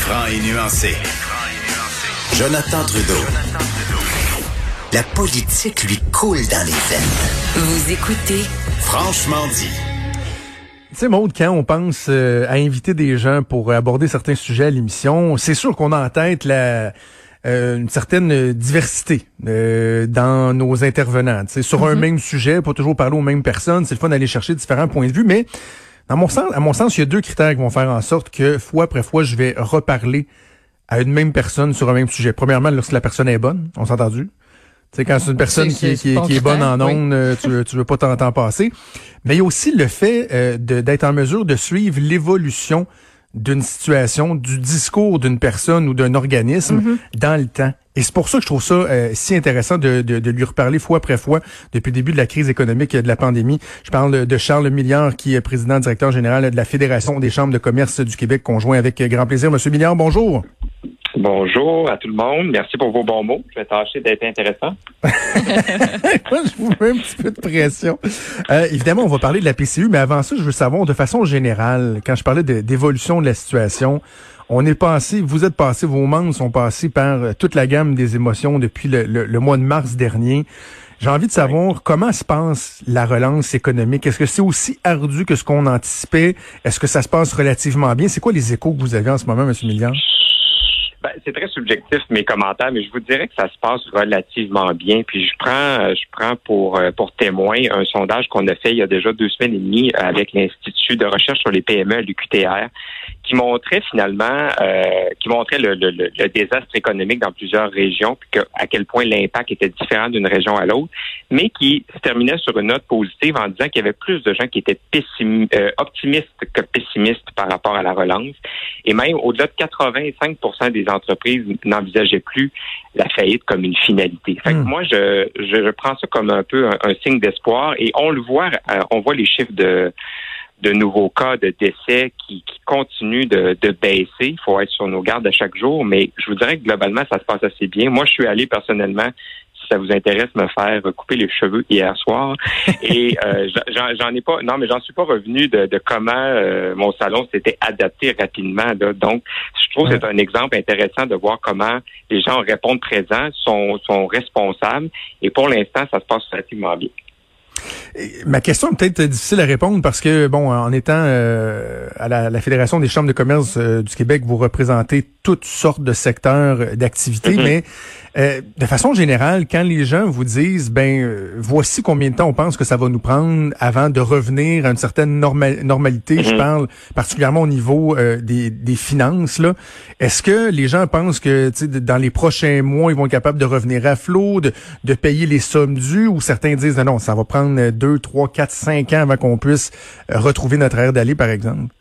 Franc et nuancé. Jonathan Trudeau. La politique lui coule dans les veines. Vous écoutez Franchement dit. Tu sais, Maude, quand on pense euh, à inviter des gens pour aborder certains sujets à l'émission, c'est sûr qu'on a en tête la, euh, une certaine diversité euh, dans nos intervenants. Tu sais, sur un même sujet, pas toujours parler aux mêmes personnes, c'est le fun d'aller chercher différents points de vue, mais dans mon sens, à mon sens, il y a deux critères qui vont faire en sorte que fois après fois, je vais reparler à une même personne sur un même sujet. Premièrement, lorsque la personne est bonne, on s'est entendu. Tu sais, quand c'est une personne qui, est bonne en ondes, euh, tu, veux- tu veux pas t'en passer. Mais il y a aussi le fait euh, d'être en mesure de suivre l'évolution d'une situation, du discours d'une personne ou d'un organisme Mm-hmm. dans le temps. Et c'est pour ça que je trouve ça euh, si intéressant de, de, de lui reparler fois après fois depuis le début de la crise économique et de la pandémie. Je parle de Charles Milliard, qui est président directeur général de la Fédération des chambres de commerce du Québec, conjoint avec grand plaisir. Monsieur Milliard, bonjour. Bonjour à tout le monde. Merci pour vos bons mots. Je vais tâcher d'être intéressant. Moi, je vous mets un petit peu de pression. Euh, évidemment, on va parler de la PCU, mais avant ça, je veux savoir de façon générale, quand je parlais de- d'évolution de, la situation, on est passé, vous êtes passé, vos membres sont passés par euh, toute la gamme des émotions depuis le, le- le mois de mars dernier. J'ai envie de savoir comment se passe la relance économique. Est-ce que c'est aussi ardu que ce qu'on anticipait? Est-ce que ça se passe relativement bien? C'est quoi les échos que vous avez en ce moment, M. Milliard? Ben, c'est très subjectif mes commentaires, mais je vous dirais que ça se passe relativement bien. Puis je prends, euh, je prends pour euh, pour témoin un sondage qu'on a fait il y a déjà deux semaines et demie avec l'Institut de recherche sur les PME à l'UQTR, qui montrait finalement, euh, qui montrait le, le- le- désastre économique dans plusieurs régions, puis que, à quel point l'impact était différent d'une région à l'autre, mais qui se terminait sur une note positive en disant qu'il y avait plus de gens qui étaient euh, optimistes que pessimistes par rapport à la relance. Et même au-delà de 85 des entreprises n'envisageaient plus la faillite comme une finalité. Fait que Hmm. moi, je, je, je prends ça comme un peu un, un signe d'espoir et on le voit, euh, on voit les chiffres de de nouveaux cas de décès qui, qui continuent de, de baisser. Il faut être sur nos gardes à chaque jour, mais je vous dirais que globalement, ça se passe assez bien. Moi, je suis allé personnellement ça vous intéresse, me faire couper les cheveux hier soir. Et euh, j'en ai pas, non, mais j'en suis pas revenu de, de comment euh, mon salon s'était adapté rapidement. là. Donc, je trouve que c'est un exemple intéressant de voir comment les gens répondent présents, sont, sont responsables. Et pour l'instant, ça se passe relativement bien. Ma question est peut-être difficile à répondre parce que, bon, en étant euh, à la, la Fédération des chambres de commerce euh, du Québec, vous représentez toutes sortes de secteurs d'activité, Mhm. mais euh, de façon générale, quand les gens vous disent, ben, euh, voici combien de temps on pense que ça va nous prendre avant de revenir à une certaine norma- normalité, je Mhm. parle particulièrement au niveau euh, des, des finances, là, est-ce que les gens pensent que, dans les prochains mois, ils vont être capables de revenir à flot, de, de payer les sommes dues, ou certains disent, non, non, ça va prendre deux, trois, quatre, cinq ans avant qu'on puisse euh, retrouver notre air d'aller, par exemple?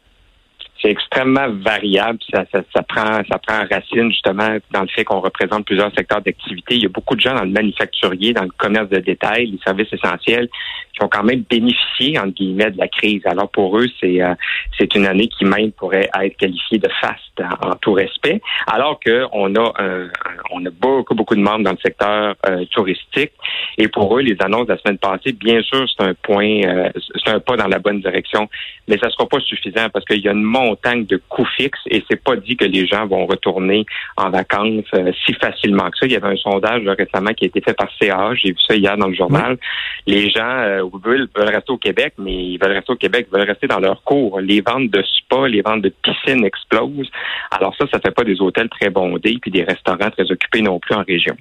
C'est extrêmement variable. Ça, ça, ça prend, ça prend racine justement dans le fait qu'on représente plusieurs secteurs d'activité. Il y a beaucoup de gens dans le manufacturier, dans le commerce de détail, les services essentiels, qui ont quand même bénéficié entre guillemets de la crise. Alors pour eux, c'est euh, c'est une année qui même pourrait être qualifiée de faste en, tout respect. Alors que on a un- on a beaucoup beaucoup de membres dans le secteur euh, touristique et pour eux, les annonces de la semaine passée, bien sûr, c'est un point, euh, c'est un pas dans la bonne direction, mais ça sera pas suffisant parce qu'il y a une montagne de coûts fixes et c'est pas dit que les gens vont retourner en vacances euh, si facilement que ça. Il y avait un sondage là, récemment qui a été fait par CA, j'ai vu ça hier dans le journal. Les gens euh, veulent, veulent rester au Québec, mais ils veulent rester au Québec, ils veulent rester dans leur cours. Les ventes de spa, les ventes de piscines explosent. Alors ça, ça fait pas des hôtels très bondés puis des restaurants très occupés non plus en région.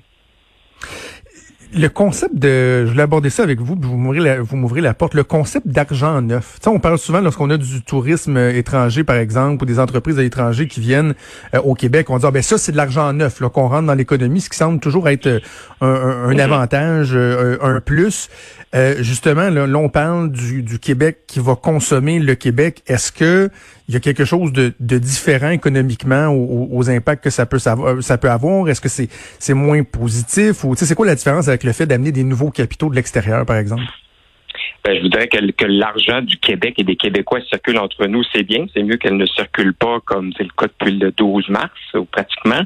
Le concept de, je voulais aborder ça avec vous, vous m'ouvrez la, vous m'ouvrez la porte. Le concept d'argent neuf. Tu sais, on parle souvent lorsqu'on a du tourisme euh, étranger, par exemple, ou des entreprises à l'étranger qui viennent euh, au Québec, on dit ah, ben ça c'est de l'argent neuf, là qu'on rentre dans l'économie, ce qui semble toujours être euh, un, un- un avantage, euh, un, un plus. Euh, justement, là, là, on parle du, du Québec qui va consommer le Québec. Est-ce que il y a quelque chose de, de différent économiquement aux, aux impacts que ça peut savoir- ça peut avoir? Est-ce que c'est c'est moins positif ou c'est quoi la différence avec le fait d'amener des nouveaux capitaux de l'extérieur par exemple? Ben, je voudrais que, que l'argent du Québec et des Québécois circule entre nous, c'est bien. C'est mieux qu'elle ne circule pas comme c'est le cas depuis le 12 mars, ou pratiquement.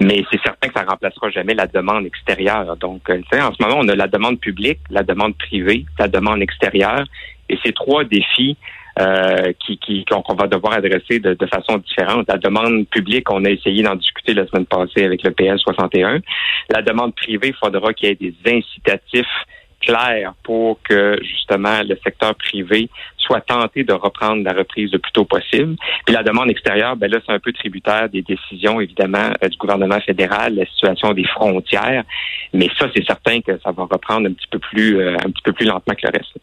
Mais c'est certain que ça remplacera jamais la demande extérieure. Donc, euh, en ce moment, on a la demande publique, la demande privée, la demande extérieure. Et ces trois défis euh, qui, qu'on va devoir adresser de, de, façon différente. La demande publique, on a essayé d'en discuter la semaine passée avec le PL 61. La demande privée, il faudra qu'il y ait des incitatifs clair pour que justement le secteur privé soit tenté de reprendre la reprise le plus tôt possible. Puis la demande extérieure, ben là, c'est un peu tributaire des décisions, évidemment, euh, du gouvernement fédéral, la situation des frontières. Mais ça, c'est certain que ça va reprendre un petit peu plus, euh, un petit peu plus lentement que le reste.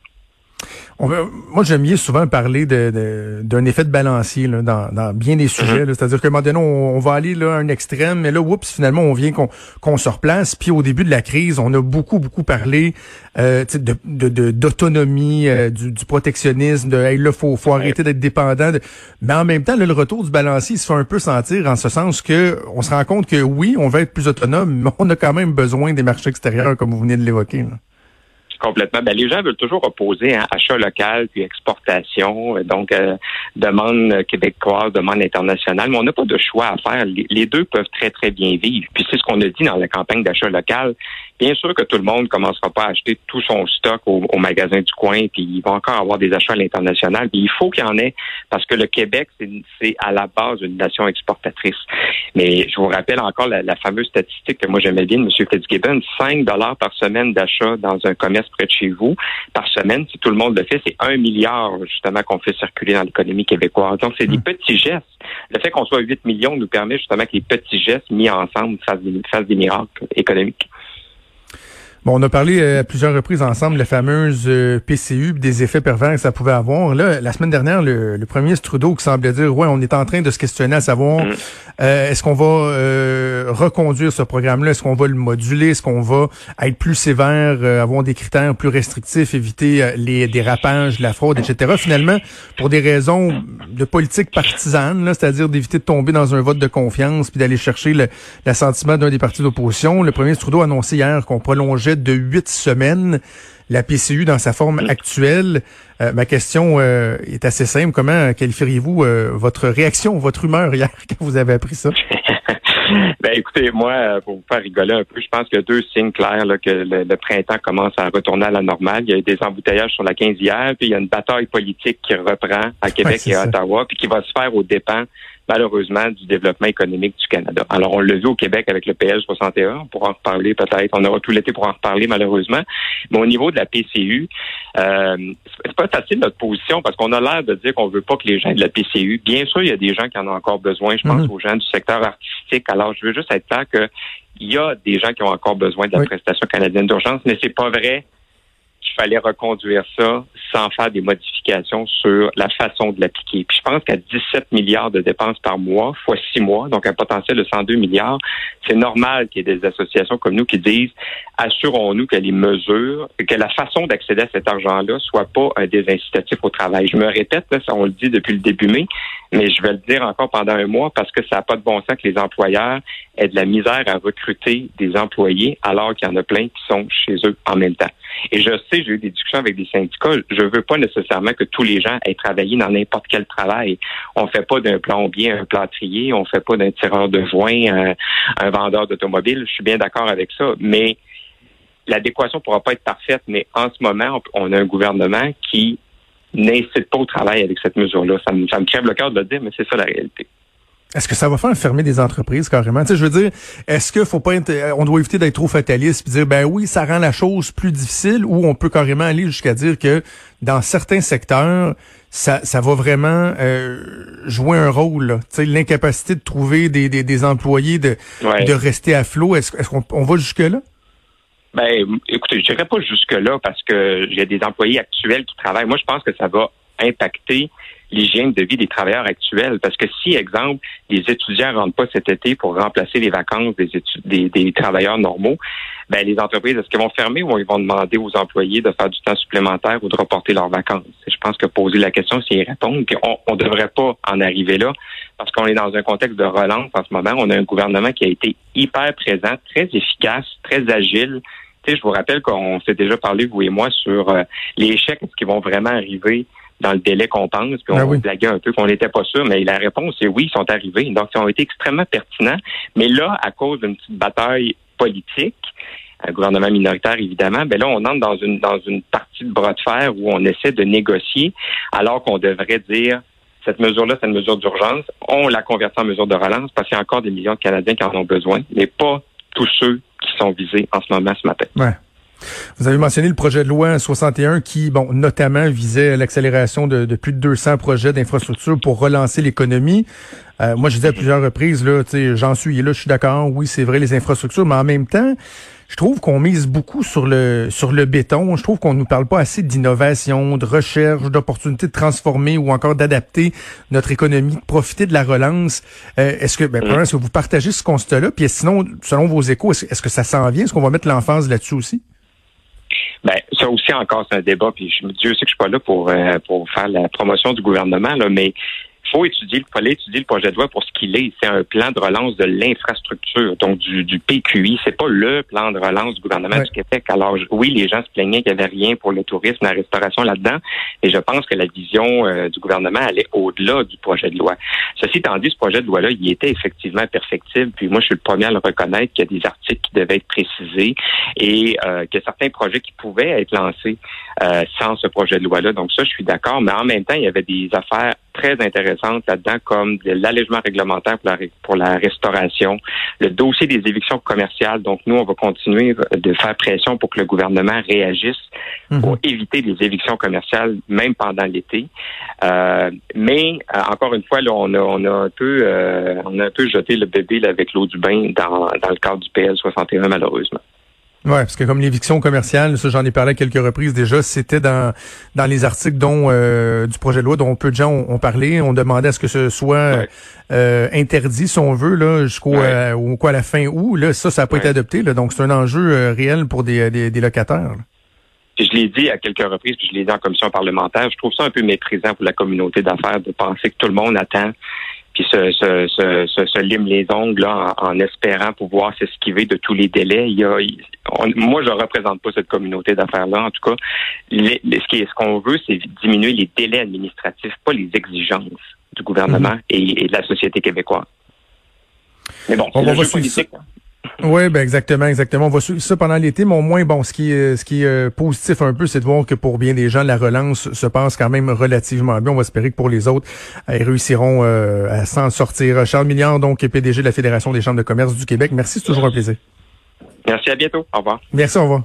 On moi, j'aime bien souvent parler de, d'un effet de balancier là, dans, dans bien des sujets. Mm-hmm. C'est-à-dire qu'à un moment donné, on, va aller là, à un extrême, mais là, oups, finalement, on vient qu'on, qu'on se replace. Puis au début de la crise, on a beaucoup, beaucoup parlé euh, de, de, d'autonomie, euh, du, du, protectionnisme, de hey, là, faut, faut arrêter d'être dépendant. Mais en même temps, là, le retour du balancier se fait un peu sentir en ce sens que on se rend compte que oui, on va être plus autonome, mais on a quand même besoin des marchés extérieurs, comme vous venez de l'évoquer. Complètement. Ben, les gens veulent toujours opposer hein, achat local puis exportation, donc euh, demande québécoise, demande internationale, mais on n'a pas de choix à faire. Les, deux peuvent très, très bien vivre. Puis c'est ce qu'on a dit dans la campagne d'achat local. Bien sûr que tout le monde commencera pas à acheter tout son stock au, magasin du coin, puis il va encore avoir des achats à l'international. Il faut qu'il y en ait, parce que le Québec, c'est à la base une nation exportatrice. Mais je vous rappelle encore la, fameuse statistique que moi j'aimais bien de M. Fitzgibbon, 5 dollars par semaine d'achat dans un commerce près de chez vous par semaine. Si tout le monde le fait, c'est un milliard justement qu'on fait circuler dans l'économie québécoise. Donc c'est des hmm. petits gestes. Le fait qu'on soit 8 millions nous permet justement que les petits gestes mis ensemble fassent des miracles économiques. Bon, on a parlé euh, à plusieurs reprises ensemble de la fameuse euh, PCU, des effets pervers que ça pouvait avoir. Là, la semaine dernière, le, premier ministre Trudeau qui semblait dire, ouais, on est en train de se questionner à savoir, mm. Euh, est-ce qu'on va reconduire ce programme-là, est-ce qu'on va le moduler, est-ce qu'on va être plus sévère, avoir des critères plus restrictifs, éviter les dérapages, la fraude, etc. Finalement, pour des raisons de politique partisane, c'est-à-dire d'éviter de tomber dans un vote de confiance puis d'aller chercher l'assentiment d'un des partis d'opposition, le premier Trudeau a annoncé hier qu'on prolongeait de huit semaines la PCU dans sa forme actuelle. Euh, ma question euh, est assez simple. Comment qualifieriez-vous euh, votre réaction, votre humeur hier quand vous avez appris ça? ben écoutez, moi, pour vous faire rigoler un peu, je pense qu'il y a deux signes clairs là, que le, printemps commence à retourner à la normale. Il y a eu des embouteillages sur la 15 hier, puis il y a une bataille politique qui reprend à Québec et à Ottawa, puis qui va se faire aux dépens malheureusement, du développement économique du Canada. Alors, on l'a vu au Québec avec le PL 61, on pourra en reparler peut-être, on aura tout l'été pour en reparler malheureusement, mais au niveau de la PCU, euh, c'est pas facile notre position parce qu'on a l'air de dire qu'on veut pas que les gens aient de la PCU. Bien sûr, il y a des gens qui en ont encore besoin, je pense mhm. aux gens du secteur artistique. Alors, je veux juste être clair que il y a des gens qui ont encore besoin de la prestation canadienne d'urgence, mais c'est pas vrai fallait reconduire ça sans faire des modifications sur la façon de l'appliquer. Puis je pense qu'à 17 milliards de dépenses par mois, fois six mois, donc un potentiel de 102 milliards, c'est normal qu'il y ait des associations comme nous qui disent assurons-nous que les mesures, que la façon d'accéder à cet argent-là soit pas un désincitatif au travail. Je me répète, ça on le dit depuis le début mai, mais je vais le dire encore pendant un mois parce que ça n'a pas de bon sens que les employeurs aient de la misère à recruter des employés alors qu'il y en a plein qui sont chez eux en même temps. Et je sais, j'ai eu des discussions avec des syndicats. Je veux pas nécessairement que tous les gens aient travaillé dans n'importe quel travail. On fait pas d'un plombier un plâtrier, on fait pas d'un tireur de joint un, vendeur d'automobile. Je suis bien d'accord avec ça, mais l'adéquation pourra pas être parfaite. Mais en ce moment, on a un gouvernement qui n'incite pas au travail avec cette mesure-là. Ça me, ça me crève le cœur de le dire, mais c'est ça la réalité. Est-ce que ça va faire fermer des entreprises carrément? Tu sais, je veux dire, est-ce qu'il faut pas être, on doit éviter d'être trop fataliste et dire, ben oui, ça rend la chose plus difficile ou on peut carrément aller jusqu'à dire que dans certains secteurs, ça, ça va vraiment euh, jouer un rôle. Tu sais, l'incapacité de trouver des, des, des employés, de, de rester à flot. Est-ce, est-ce qu'on on va jusque-là? Ben, écoutez, je dirais pas jusque-là parce que j'ai des employés actuels qui travaillent. Moi, je pense que ça va impacter l'hygiène de vie des travailleurs actuels. Parce que si, exemple, les étudiants ne rentrent pas cet été pour remplacer les vacances des, des, travailleurs normaux, ben, les entreprises, est-ce qu'elles vont fermer ou ils vont demander aux employés de faire du temps supplémentaire ou de reporter leurs vacances? Je pense que poser la question, c'est y répondre. on ne devrait pas en arriver là parce qu'on est dans un contexte de relance en ce moment. On a un gouvernement qui a été hyper présent, très efficace, très agile. je vous rappelle qu'on s'est déjà parlé, vous et moi, sur euh, les échecs, qu'ils vont vraiment arriver dans le délai qu'on pense, puis ben on blaguait un peu qu'on n'était pas sûr, mais la réponse est oui, ils sont arrivés. Donc, ils ont été extrêmement pertinents. Mais là, à cause d'une petite bataille politique, un gouvernement minoritaire évidemment, ben là on entre dans une dans une partie de bras de fer où on essaie de négocier, alors qu'on devrait dire cette mesure-là, c'est une mesure d'urgence. On la convertit en mesure de relance parce qu'il y a encore des millions de Canadiens qui en ont besoin, mais pas tous ceux qui sont visés en ce moment ce matin. Ouais. Vous avez mentionné le projet de loi 61 qui, bon, notamment visait l'accélération de, de, plus de 200 projets d'infrastructure pour relancer l'économie. Euh, moi, je disais à plusieurs reprises, là, j'en suis là, je suis d'accord, oui, c'est vrai, les infrastructures, mais en même temps, je trouve qu'on mise beaucoup sur le sur le béton. Je trouve qu'on nous parle pas assez d'innovation, de recherche, d'opportunités de transformer ou encore d'adapter notre économie, de profiter de la relance. Euh, est-ce que, ben, est-ce que vous partagez ce constat-là? Puis sinon, selon vos échos, est-ce, que ça s'en vient? Est-ce qu'on va mettre l'emphase là-dessus aussi? Ben, ça aussi encore, c'est un débat. Puis Dieu sait que je suis pas là pour euh, pour faire la promotion du gouvernement, là, mais faut étudier, il fallait étudier le projet de loi pour ce qu'il est. C'est un plan de relance de l'infrastructure, donc du, du PQI. C'est pas le plan de relance du gouvernement du Québec. Alors oui, les gens se plaignaient qu'il n'y avait rien pour le tourisme, la restauration là-dedans, et je pense que la vision euh, du gouvernement allait au-delà du projet de loi. Ceci étant dit, ce projet de loi-là, il était effectivement perfectible. Puis moi, je suis le premier à le reconnaître qu'il y a des articles qui devaient être précisés et euh, que certains projets qui pouvaient être lancés euh, sans ce projet de loi-là. Donc ça, je suis d'accord. Mais en même temps, il y avait des affaires très intéressantes là-dedans, comme de l'allègement réglementaire pour la, pour la restauration, le dossier des évictions commerciales. Donc, nous, on va continuer de faire pression pour que le gouvernement réagisse mhm. pour éviter des évictions commerciales, même pendant l'été. Euh, mais, euh, encore une fois, là, on a, on a un peu, euh, on a un peu jeté le bébé avec l'eau du bain dans, dans le cadre du PL 61, malheureusement. Ouais, parce que comme l'éviction commerciale, ça j'en ai parlé à quelques reprises déjà, c'était dans dans les articles dont euh, du projet de loi dont peu de gens ont, parlé. On demandait à ce que ce soit euh, interdit, si on veut, là, jusqu'au euh, quoi à la fin août. Là, ça, ça n'a pas été adopté. Là, donc c'est un enjeu réel pour des, des, locataires. je l'ai dit à quelques reprises, puis je l'ai dit en commission parlementaire, je trouve ça un peu méprisant pour la communauté d'affaires de penser que tout le monde attend puis se, se, se, se, lime les ongles en, espérant pouvoir s'esquiver de tous les délais. Il y a, moi, je représente pas cette communauté d'affaires-là. En tout cas, ce qui ce qu'on veut, c'est diminuer les délais administratifs, pas les exigences du gouvernement mhm. et, de la société québécoise. Mais bon, le jeu politique. Hein. Oui, ben exactement, exactement. On va suivre ça pendant l'été, mais au moins, bon, ce qui est, ce qui est euh, positif un peu, c'est de voir que pour bien des gens, la relance se passe quand même relativement bien. On va espérer que pour les autres, ils réussiront euh, à s'en sortir. Charles Milliard, donc PDG de la Fédération des chambres de commerce du Québec. Merci, c'est toujours un plaisir. Merci, à bientôt. Au revoir. Merci, au revoir.